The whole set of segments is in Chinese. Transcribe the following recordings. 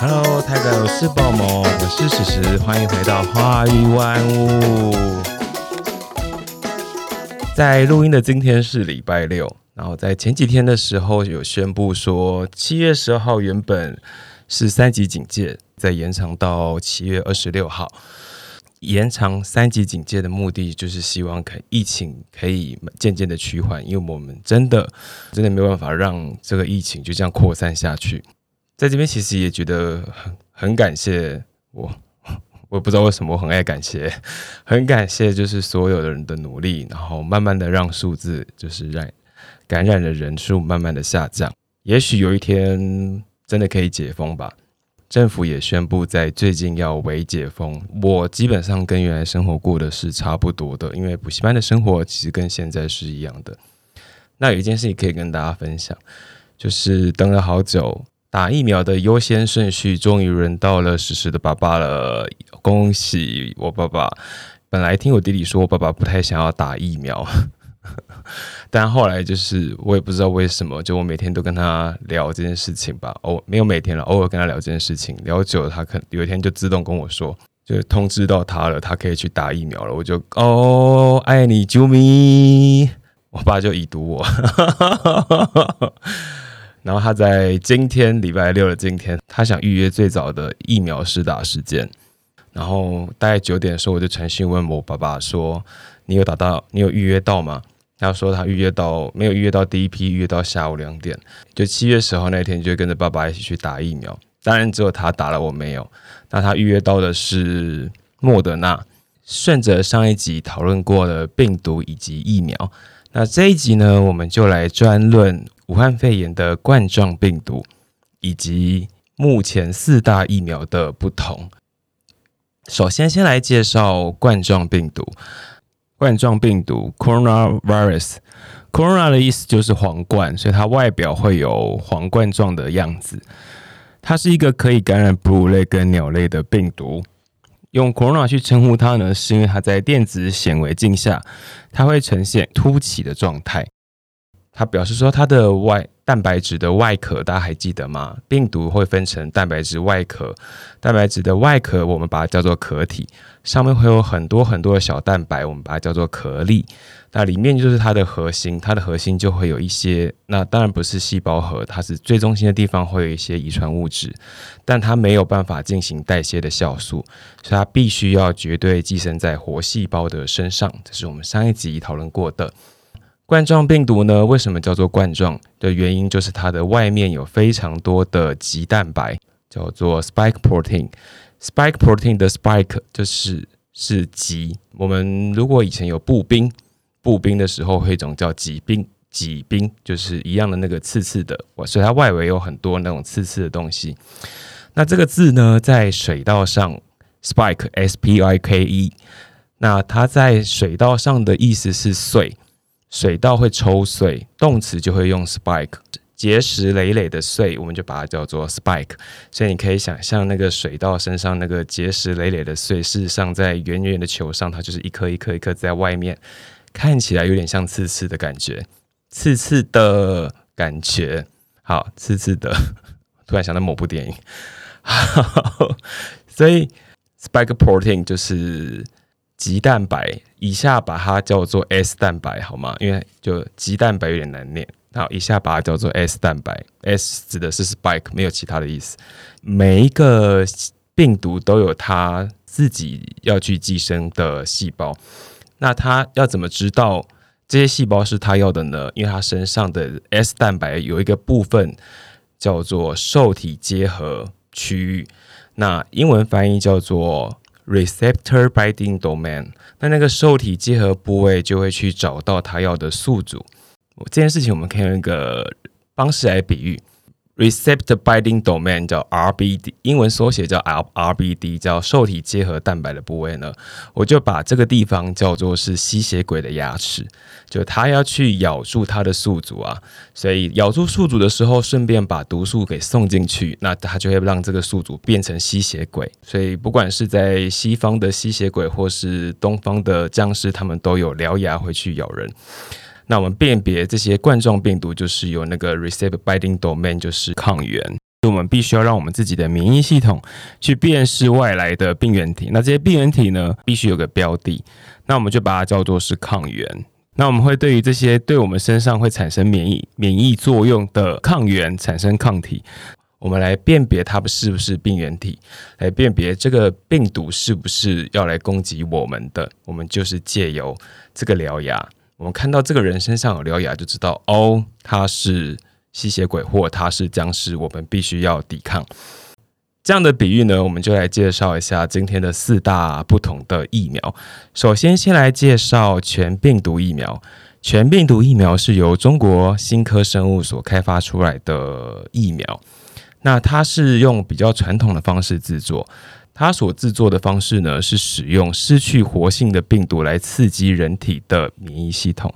Hello，台北我是宝萌，我是史实，欢迎回到花语万物。在录音的今天是礼拜六，然后在前几天的时候有宣布说，七月十二号原本是三级警戒，再延长到七月二十六号。延长三级警戒的目的就是希望可疫情可以渐渐的趋缓，因为我们真的真的没有办法让这个疫情就这样扩散下去。在这边其实也觉得很很感谢我，我也不知道为什么我很爱感谢，很感谢就是所有的人的努力，然后慢慢的让数字就是让感染的人数慢慢的下降，也许有一天真的可以解封吧。政府也宣布在最近要微解封，我基本上跟原来生活过的是差不多的，因为补习班的生活其实跟现在是一样的。那有一件事情可以跟大家分享，就是等了好久，打疫苗的优先顺序终于轮到了实时的爸爸了，恭喜我爸爸！本来听我弟弟说我爸爸不太想要打疫苗。但后来就是我也不知道为什么，就我每天都跟他聊这件事情吧。偶没有每天了，偶尔跟他聊这件事情，聊久了，他可有一天就自动跟我说，就通知到他了，他可以去打疫苗了。我就哦，爱你啾咪，我爸就已读我。然后他在今天礼拜六的今天，他想预约最早的疫苗施打时间。然后大概九点的时候，我就传讯问我爸爸说：“你有打到？你有预约到吗？”他说他预约到，没有预约到第一批，预约到下午两点，就七月十号那天就跟着爸爸一起去打疫苗。当然只有他打了，我没有。那他预约到的是莫德纳。顺着上一集讨论过的病毒以及疫苗，那这一集呢，我们就来专论武汉肺炎的冠状病毒以及目前四大疫苗的不同。首先，先来介绍冠状病毒。冠状病毒 （coronavirus），corona 的意思就是皇冠，所以它外表会有皇冠状的样子。它是一个可以感染哺乳类跟鸟类的病毒。用 corona 去称呼它呢，是因为它在电子显微镜下，它会呈现凸起的状态。它表示说，它的外蛋白质的外壳，大家还记得吗？病毒会分成蛋白质外壳，蛋白质的外壳我们把它叫做壳体，上面会有很多很多的小蛋白，我们把它叫做壳粒。那里面就是它的核心，它的核心就会有一些，那当然不是细胞核，它是最中心的地方会有一些遗传物质，但它没有办法进行代谢的酵素，所以它必须要绝对寄生在活细胞的身上。这是我们上一集讨论过的。冠状病毒呢？为什么叫做冠状的原因，就是它的外面有非常多的棘蛋白，叫做 spike protein。Spike protein 的 spike 就是是棘。我们如果以前有步兵，步兵的时候会一种叫骑兵，骑兵就是一样的那个刺刺的，所以它外围有很多那种刺刺的东西。那这个字呢，在水稻上 spike s p i k e，那它在水稻上的意思是碎。水稻会抽穗，动词就会用 spike，结石累累的碎，我们就把它叫做 spike。所以你可以想象那个水稻身上那个结石累累的碎，事实上在圆圆的球上，它就是一颗一颗一颗在外面，看起来有点像刺刺的感觉，刺刺的感觉。好，刺刺的，突然想到某部电影。所以 spike protein 就是。鸡蛋白，以下把它叫做 S 蛋白，好吗？因为就鸡蛋白有点难念，好，以下把它叫做 S 蛋白。S 指的是 spike，没有其他的意思。每一个病毒都有它自己要去寄生的细胞，那它要怎么知道这些细胞是它要的呢？因为它身上的 S 蛋白有一个部分叫做受体结合区域，那英文翻译叫做。receptor binding domain，那那个受体结合部位就会去找到它要的宿主。这件事情我们可以用一个方式来比喻，receptor binding domain 叫 RBD，英文缩写叫 RBD，叫受体结合蛋白的部位呢，我就把这个地方叫做是吸血鬼的牙齿，就它要去咬住它的宿主啊，所以咬住宿主的时候，顺便把毒素给送进去，那它就会让这个宿主变成吸血鬼。所以不管是在西方的吸血鬼，或是东方的僵尸，他们都有獠牙会去咬人。那我们辨别这些冠状病毒，就是有那个 receptor binding domain，就是抗原。我们必须要让我们自己的免疫系统去辨识外来的病原体。那这些病原体呢，必须有个标的，那我们就把它叫做是抗原。那我们会对于这些对我们身上会产生免疫免疫作用的抗原产生抗体，我们来辨别它们是不是病原体，来辨别这个病毒是不是要来攻击我们的。我们就是借由这个獠牙。我们看到这个人身上有獠牙，就知道哦，他是吸血鬼或他是僵尸，我们必须要抵抗。这样的比喻呢，我们就来介绍一下今天的四大不同的疫苗。首先，先来介绍全病毒疫苗。全病毒疫苗是由中国新科生物所开发出来的疫苗，那它是用比较传统的方式制作。它所制作的方式呢，是使用失去活性的病毒来刺激人体的免疫系统。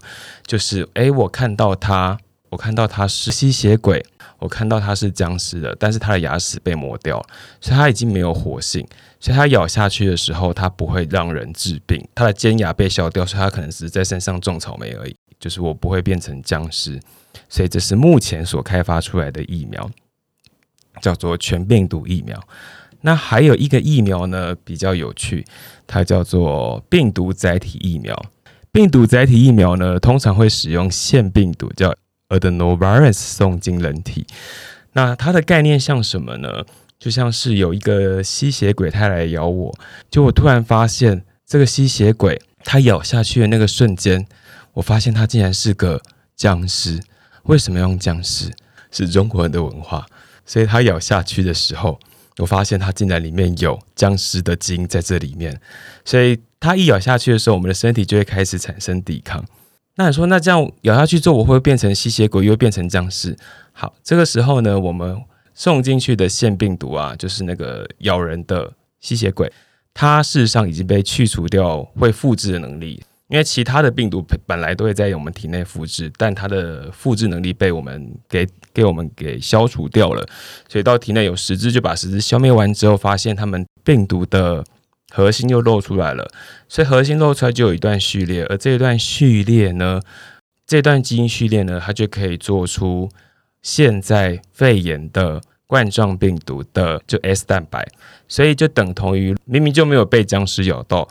就是，诶，我看到它，我看到它是吸血鬼，我看到它是僵尸的，但是它的牙齿被磨掉了，所以它已经没有活性，所以它咬下去的时候，它不会让人致病。它的尖牙被削掉，所以它可能只是在身上种草莓而已。就是我不会变成僵尸，所以这是目前所开发出来的疫苗，叫做全病毒疫苗。那还有一个疫苗呢，比较有趣，它叫做病毒载体疫苗。病毒载体疫苗呢，通常会使用腺病毒叫 adenovirus 送进人体。那它的概念像什么呢？就像是有一个吸血鬼，它来咬我，就我突然发现这个吸血鬼，它咬下去的那个瞬间，我发现它竟然是个僵尸。为什么用僵尸？是中国人的文化，所以它咬下去的时候。我发现它竟然里面有僵尸的基因在这里面，所以它一咬下去的时候，我们的身体就会开始产生抵抗。那你说，那这样咬下去之后，我会变成吸血鬼，又会变成僵尸？好，这个时候呢，我们送进去的腺病毒啊，就是那个咬人的吸血鬼，它事实上已经被去除掉会复制的能力。因为其他的病毒本来都会在我们体内复制，但它的复制能力被我们给给我们给消除掉了，所以到体内有十只就把十只消灭完之后，发现它们病毒的核心又露出来了，所以核心露出来就有一段序列，而这一段序列呢，这段基因序列呢，它就可以做出现在肺炎的冠状病毒的就 S 蛋白，所以就等同于明明就没有被僵尸咬到。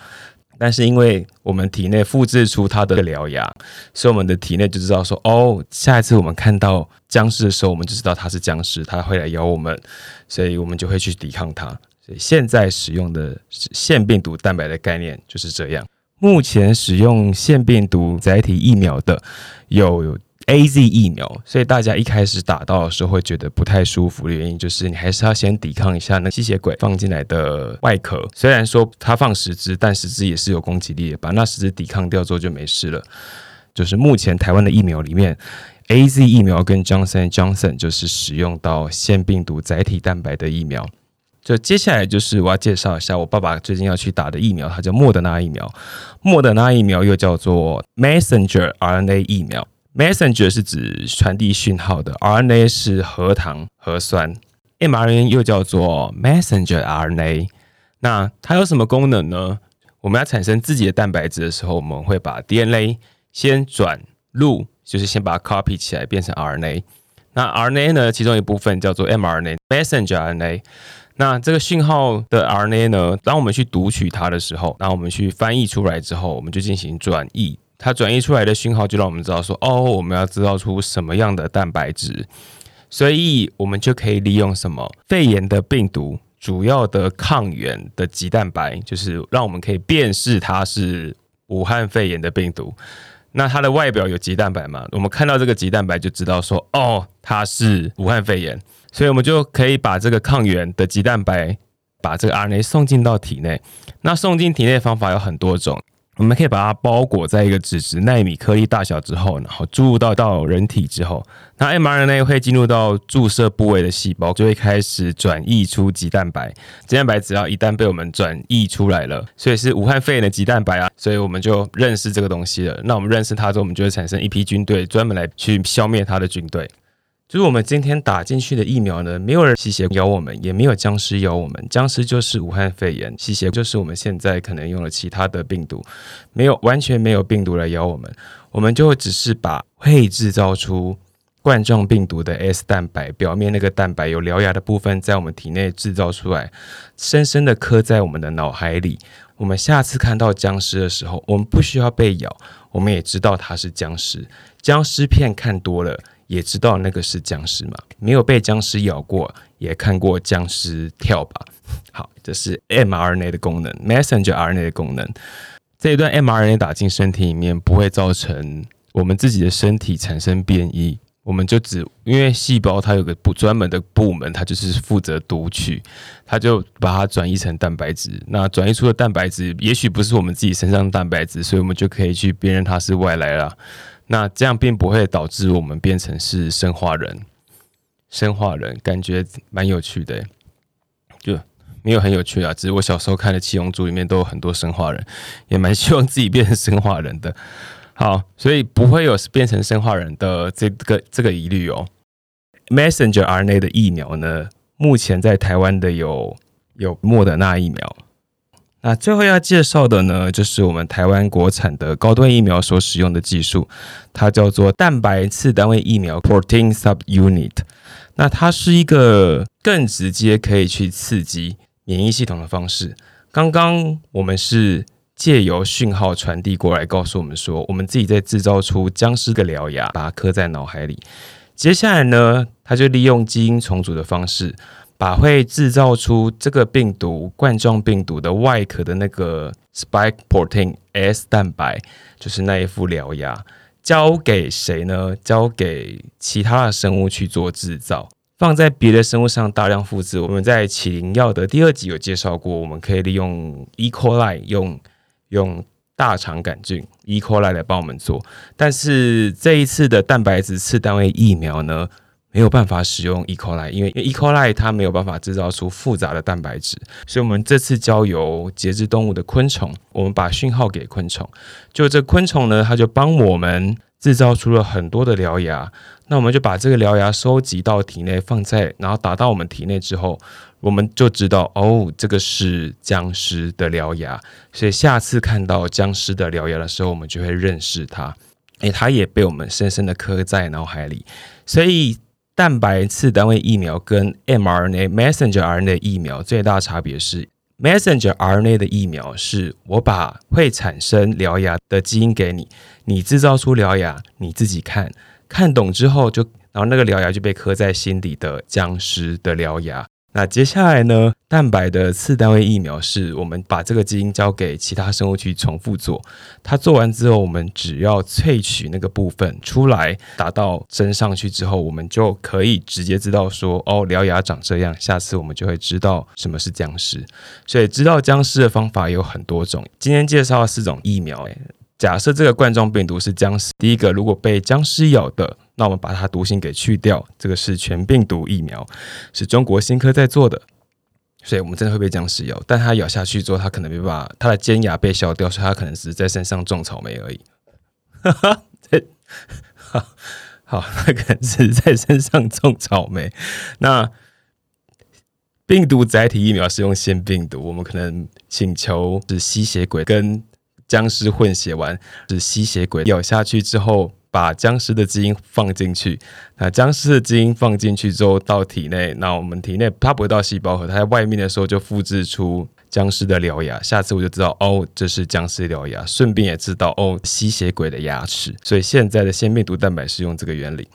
但是因为我们体内复制出它的獠牙，所以我们的体内就知道说，哦，下一次我们看到僵尸的时候，我们就知道它是僵尸，它会来咬我们，所以我们就会去抵抗它。所以现在使用的腺病毒蛋白的概念就是这样。目前使用腺病毒载体疫苗的有。A Z 疫苗，所以大家一开始打到的时候会觉得不太舒服的原因，就是你还是要先抵抗一下那吸血鬼放进来的外壳。虽然说它放十只，但十只也是有攻击力的，把那十只抵抗掉之后就没事了。就是目前台湾的疫苗里面，A Z 疫苗跟 Johnson Johnson 就是使用到腺病毒载体蛋白的疫苗。就接下来就是我要介绍一下我爸爸最近要去打的疫苗，它叫莫德纳疫苗。莫德纳疫苗又叫做 Messenger RNA 疫苗。Messenger 是指传递讯号的，RNA 是核糖核酸，mRNA 又叫做 Messenger RNA。那它有什么功能呢？我们要产生自己的蛋白质的时候，我们会把 DNA 先转录，就是先把它 copy 起来变成 RNA。那 RNA 呢，其中一部分叫做 mRNA，Messenger RNA。那这个讯号的 RNA 呢，当我们去读取它的时候，那我们去翻译出来之后，我们就进行转译。它转移出来的讯号就让我们知道说，哦，我们要制造出什么样的蛋白质，所以我们就可以利用什么肺炎的病毒主要的抗原的基蛋白，就是让我们可以辨识它是武汉肺炎的病毒。那它的外表有基蛋白嘛？我们看到这个基蛋白就知道说，哦，它是武汉肺炎，所以我们就可以把这个抗原的基蛋白把这个 RNA 送进到体内。那送进体内的方法有很多种。我们可以把它包裹在一个纸质纳米颗粒大小之后，然后注入到到人体之后，那 mRNA 会进入到注射部位的细胞，就会开始转译出肌蛋白。肌蛋白只要一旦被我们转译出来了，所以是武汉肺炎的肌蛋白啊，所以我们就认识这个东西了。那我们认识它之后，我们就会产生一批军队，专门来去消灭它的军队。就是我们今天打进去的疫苗呢，没有人吸血咬我们，也没有僵尸咬我们。僵尸就是武汉肺炎，吸血就是我们现在可能用了其他的病毒，没有完全没有病毒来咬我们。我们就只是把会制造出冠状病毒的 S 蛋白，表面那个蛋白有獠牙的部分，在我们体内制造出来，深深的刻在我们的脑海里。我们下次看到僵尸的时候，我们不需要被咬，我们也知道它是僵尸。僵尸片看多了。也知道那个是僵尸嘛？没有被僵尸咬过，也看过僵尸跳吧？好，这是 mRNA 的功能，messenger RNA 的功能。这一段 mRNA 打进身体里面，不会造成我们自己的身体产生变异。我们就只因为细胞它有个不专门的部门，它就是负责读取，它就把它转移成蛋白质。那转移出的蛋白质，也许不是我们自己身上的蛋白质，所以我们就可以去辨认它是外来了。那这样并不会导致我们变成是生化人，生化人感觉蛮有趣的，就没有很有趣啊。只是我小时候看的《七龙珠》里面都有很多生化人，也蛮希望自己变成生化人的。好，所以不会有变成生化人的这个这个疑虑哦。Messenger RNA 的疫苗呢，目前在台湾的有有莫德纳疫苗。那最后要介绍的呢，就是我们台湾国产的高端疫苗所使用的技术，它叫做蛋白次单位疫苗 （protein subunit）。那它是一个更直接可以去刺激免疫系统的方式。刚刚我们是借由讯号传递过来，告诉我们说，我们自己在制造出僵尸的獠牙，把它刻在脑海里。接下来呢，它就利用基因重组的方式。把会制造出这个病毒冠状病毒的外壳的那个 spike protein S 蛋白，就是那一副獠牙，交给谁呢？交给其他的生物去做制造，放在别的生物上大量复制。我们在起灵药的第二集有介绍过，我们可以利用 E. coli 用用大肠杆菌 E. coli 来帮我们做，但是这一次的蛋白质次单位疫苗呢？没有办法使用 E. coli，因为 E. coli 它没有办法制造出复杂的蛋白质，所以我们这次交由节肢动物的昆虫，我们把讯号给昆虫，就这昆虫呢，它就帮我们制造出了很多的獠牙，那我们就把这个獠牙收集到体内，放在然后打到我们体内之后，我们就知道哦，这个是僵尸的獠牙，所以下次看到僵尸的獠牙的时候，我们就会认识它，诶，它也被我们深深的刻在脑海里，所以。蛋白次单位疫苗跟 mRNA messenger RNA 疫苗最大差别是，messenger RNA 的疫苗是我把会产生獠牙的基因给你，你制造出獠牙，你自己看看懂之后就，然后那个獠牙就被刻在心底的僵尸的獠牙。那接下来呢？蛋白的次单位疫苗是我们把这个基因交给其他生物去重复做，它做完之后，我们只要萃取那个部分出来，打到针上去之后，我们就可以直接知道说，哦，獠牙长这样，下次我们就会知道什么是僵尸。所以知道僵尸的方法有很多种。今天介绍四种疫苗，诶，假设这个冠状病毒是僵尸，第一个如果被僵尸咬的。那我们把它毒性给去掉，这个是全病毒疫苗，是中国新科在做的，所以我们真的会被僵尸咬，但它咬下去之后，它可能没办法，它的尖牙被削掉，所以它可能只是在身上种草莓而已。哈哈，好，好，它可能只是在身上种草莓。那病毒载体疫苗是用腺病毒，我们可能请求是吸血鬼跟僵尸混血完，是吸血鬼咬下去之后。把僵尸的基因放进去，那僵尸的基因放进去之后到体内，那我们体内它不会到细胞核，它在外面的时候就复制出僵尸的獠牙。下次我就知道哦，这是僵尸獠牙，顺便也知道哦，吸血鬼的牙齿。所以现在的腺病毒蛋白是用这个原理。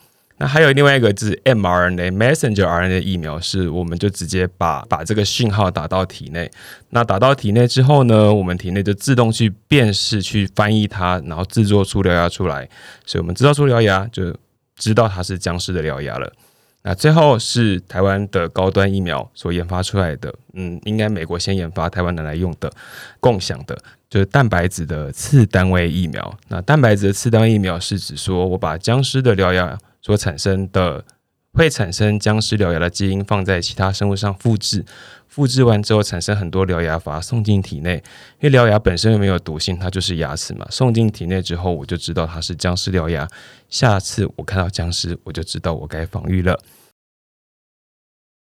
那还有另外一个是 mRNA messenger RNA 疫苗，是我们就直接把把这个讯号打到体内。那打到体内之后呢，我们体内就自动去辨识、去翻译它，然后制作出獠牙出来。所以我们制造出獠牙，就知道它是僵尸的獠牙了。那最后是台湾的高端疫苗所研发出来的，嗯，应该美国先研发，台湾拿来用的，共享的，就是蛋白质的次单位疫苗。那蛋白质的次单位疫苗是指说我把僵尸的獠牙所产生的会产生僵尸獠牙的基因放在其他生物上复制。复制完之后产生很多獠牙，把它送进体内，因为獠牙本身又没有毒性，它就是牙齿嘛。送进体内之后，我就知道它是僵尸獠牙。下次我看到僵尸，我就知道我该防御了。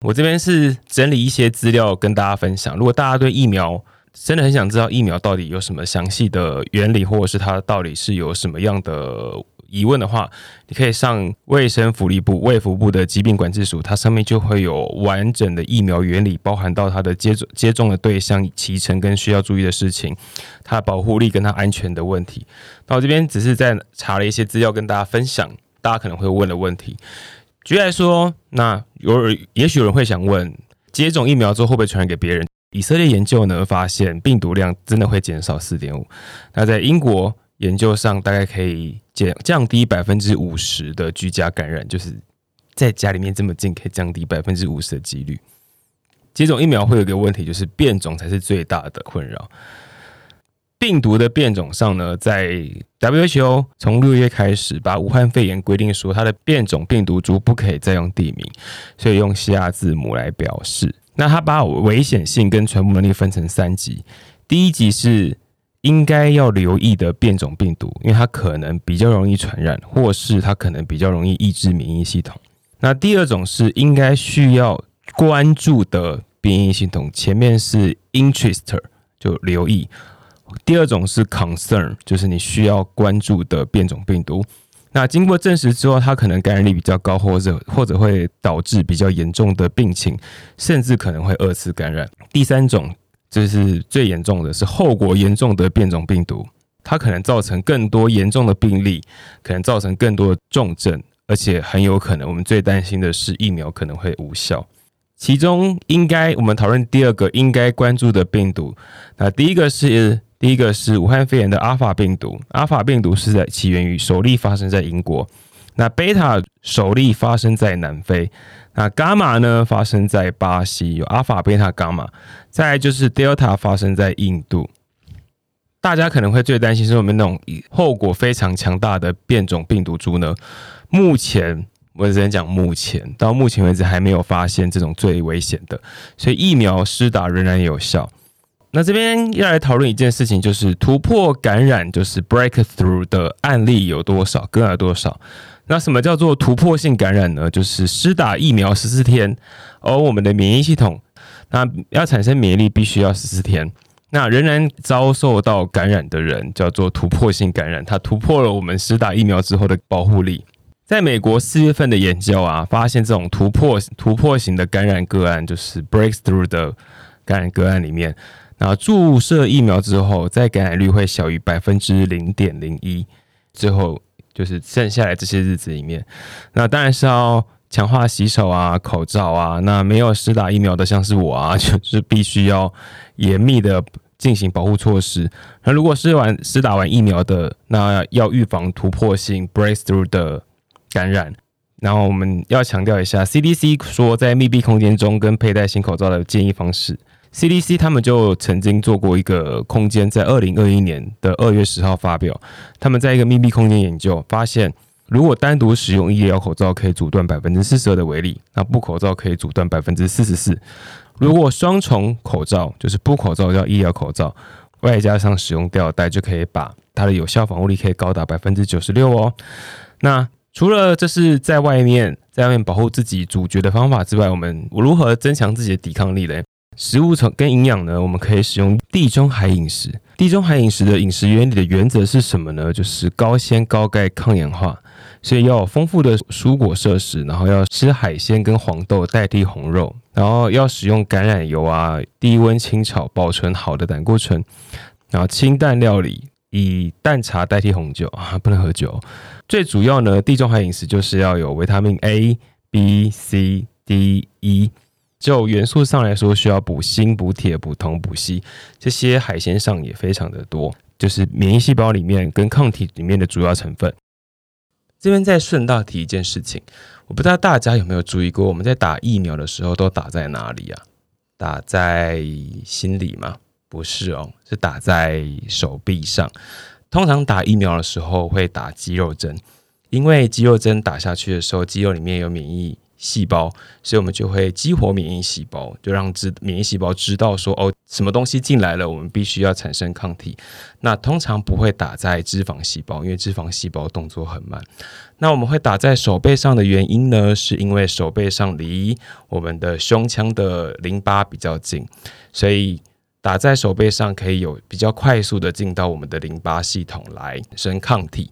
我这边是整理一些资料跟大家分享。如果大家对疫苗真的很想知道疫苗到底有什么详细的原理，或者是它到底是有什么样的。疑问的话，你可以上卫生福利部卫福部的疾病管制署，它上面就会有完整的疫苗原理，包含到它的接种接种的对象、脐程跟需要注意的事情，它的保护力跟它安全的问题。那我这边只是在查了一些资料跟大家分享，大家可能会问的问题。举例来说，那有也许有人会想问，接种疫苗之后会不会传染给别人？以色列研究呢发现，病毒量真的会减少四点五。那在英国。研究上大概可以减降低百分之五十的居家感染，就是在家里面这么近，可以降低百分之五十的几率。接种疫苗会有一个问题，就是变种才是最大的困扰。病毒的变种上呢，在 WHO 从六月开始把武汉肺炎规定说，它的变种病毒株不可以再用地名，所以用希腊字母来表示。那它把危险性跟传播能力分成三级，第一级是。应该要留意的变种病毒，因为它可能比较容易传染，或是它可能比较容易抑制免疫系统。那第二种是应该需要关注的变异系统，前面是 interest 就留意。第二种是 concern，就是你需要关注的变种病毒。那经过证实之后，它可能感染力比较高，或者或者会导致比较严重的病情，甚至可能会二次感染。第三种。这是最严重的，是后果严重的变种病毒，它可能造成更多严重的病例，可能造成更多的重症，而且很有可能，我们最担心的是疫苗可能会无效。其中，应该我们讨论第二个应该关注的病毒，那第一个是第一个是武汉肺炎的阿法病毒，阿法病毒是在起源于首例发生在英国，那贝塔首例发生在南非。那伽马呢？发生在巴西，有阿法、贝塔、伽马。再来就是 Delta 发生在印度。大家可能会最担心是我们那种后果非常强大的变种病毒株呢？目前我只能讲，目前到目前为止还没有发现这种最危险的，所以疫苗施打仍然有效。那这边要来讨论一件事情，就是突破感染，就是 breakthrough 的案例有多少，个案多少？那什么叫做突破性感染呢？就是施打疫苗十四天，而我们的免疫系统，那要产生免疫力必须要十四天，那仍然遭受到感染的人叫做突破性感染，它突破了我们施打疫苗之后的保护力。在美国四月份的研究啊，发现这种突破突破型的感染个案，就是 breakthrough 的感染个案里面，那注射疫苗之后，在感染率会小于百分之零点零一，最后。就是剩下来这些日子里面，那当然是要强化洗手啊、口罩啊。那没有施打疫苗的，像是我啊，就是必须要严密的进行保护措施。那如果是完施打完疫苗的，那要预防突破性 breakthrough 的感染。然后我们要强调一下，CDC 说在密闭空间中跟佩戴新口罩的建议方式。CDC 他们就曾经做过一个空间，在二零二一年的二月十号发表，他们在一个密闭空间研究，发现如果单独使用医疗口罩可以阻断百分之四十二的威力，那布口罩可以阻断百分之四十四。如果双重口罩，就是布口罩叫医疗口罩，外加上使用吊带，就可以把它的有效防护力可以高达百分之九十六哦。那除了这是在外面在外面保护自己主角的方法之外，我们如何增强自己的抵抗力呢？食物从跟营养呢，我们可以使用地中海饮食。地中海饮食的饮食原理的原则是什么呢？就是高纤、高钙、抗氧化，所以要有丰富的蔬果摄食，然后要吃海鲜跟黄豆代替红肉，然后要使用橄榄油啊，低温清炒保存好的胆固醇，然后清淡料理，以淡茶代替红酒啊，不能喝酒。最主要呢，地中海饮食就是要有维他命 A、B、C、D、E。就元素上来说，需要补锌、补铁、补铜、补硒，这些海鲜上也非常的多，就是免疫细胞里面跟抗体里面的主要成分。这边再顺道提一件事情，我不知道大家有没有注意过，我们在打疫苗的时候都打在哪里啊？打在心里吗？不是哦，是打在手臂上。通常打疫苗的时候会打肌肉针，因为肌肉针打下去的时候，肌肉里面有免疫。细胞，所以我们就会激活免疫细胞，就让知免疫细胞知道说哦，什么东西进来了，我们必须要产生抗体。那通常不会打在脂肪细胞，因为脂肪细胞动作很慢。那我们会打在手背上的原因呢，是因为手背上离我们的胸腔的淋巴比较近，所以打在手背上可以有比较快速的进到我们的淋巴系统来生抗体。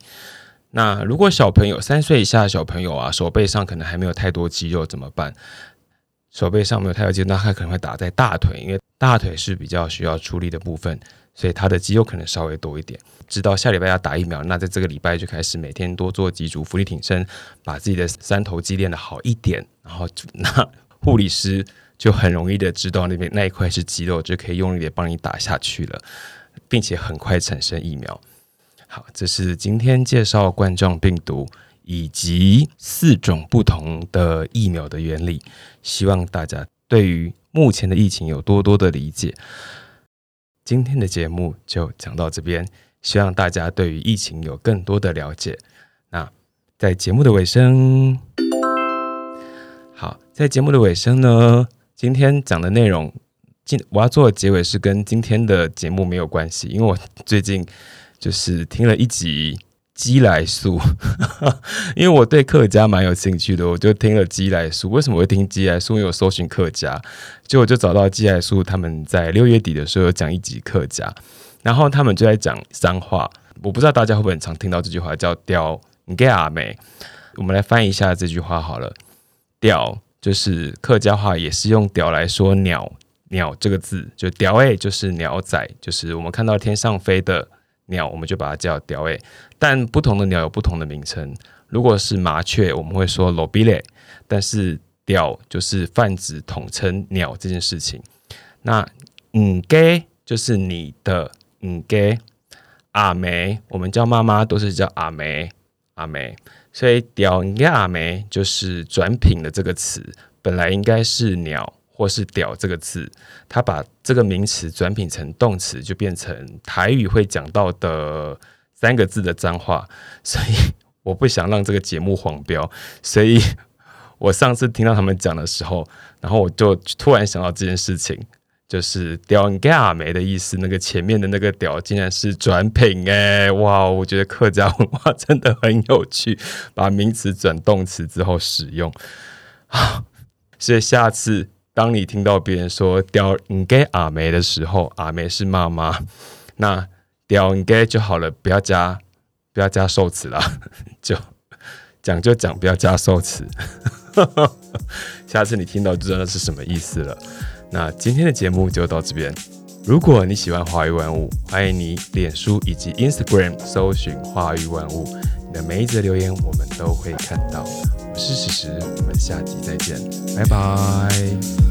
那如果小朋友三岁以下的小朋友啊，手背上可能还没有太多肌肉怎么办？手背上没有太多肌肉，那他可能会打在大腿，因为大腿是比较需要出力的部分，所以他的肌肉可能稍微多一点。直到下礼拜要打疫苗，那在这个礼拜就开始每天多做几组俯卧撑，把自己的三头肌练得好一点，然后那护理师就很容易的知道那边那一块是肌肉，就可以用力的帮你打下去了，并且很快产生疫苗。好，这是今天介绍冠状病毒以及四种不同的疫苗的原理，希望大家对于目前的疫情有多多的理解。今天的节目就讲到这边，希望大家对于疫情有更多的了解。那在节目的尾声，好，在节目的尾声呢，今天讲的内容，今我要做的结尾是跟今天的节目没有关系，因为我最近。就是听了一集鸡来素，因为我对客家蛮有兴趣的，我就听了鸡来素。为什么会听鸡来素？因为我搜寻客家，结果就找到鸡来素他们在六月底的时候有讲一集客家，然后他们就在讲脏话。我不知道大家会不会很常听到这句话，叫“屌你给阿妹”。我们来翻译一下这句话好了，“屌”就是客家话，也是用“屌”来说鸟鸟这个字，就“屌”诶，就是鸟仔，就是我们看到天上飞的。鸟，我们就把它叫雕诶，但不同的鸟有不同的名称。如果是麻雀，我们会说 lobile，但是雕就是泛指统称鸟这件事情。那嗯给就是你的嗯给阿梅，我们叫妈妈都是叫阿梅阿梅，所以雕应该阿梅就是转品的这个词，本来应该是鸟。或是“屌”这个字，他把这个名词转品成动词，就变成台语会讲到的三个字的脏话。所以我不想让这个节目黄标，所以我上次听到他们讲的时候，然后我就突然想到这件事情，就是“屌嘎没”的意思。那个前面的那个“屌”竟然是转品哎，哇！我觉得客家文化真的很有趣，把名词转动词之后使用啊，所以下次。当你听到别人说“屌应该阿梅”的时候，阿梅是妈妈，那“屌应该”就好了，不要加不要加受词了，就讲就讲，不要加受词。下次你听到就知道是什么意思了。那今天的节目就到这边。如果你喜欢华语万物，欢迎你脸书以及 Instagram 搜寻华语万物，你的每一则留言我们都会看到。我是史实，我们下集再见，拜拜。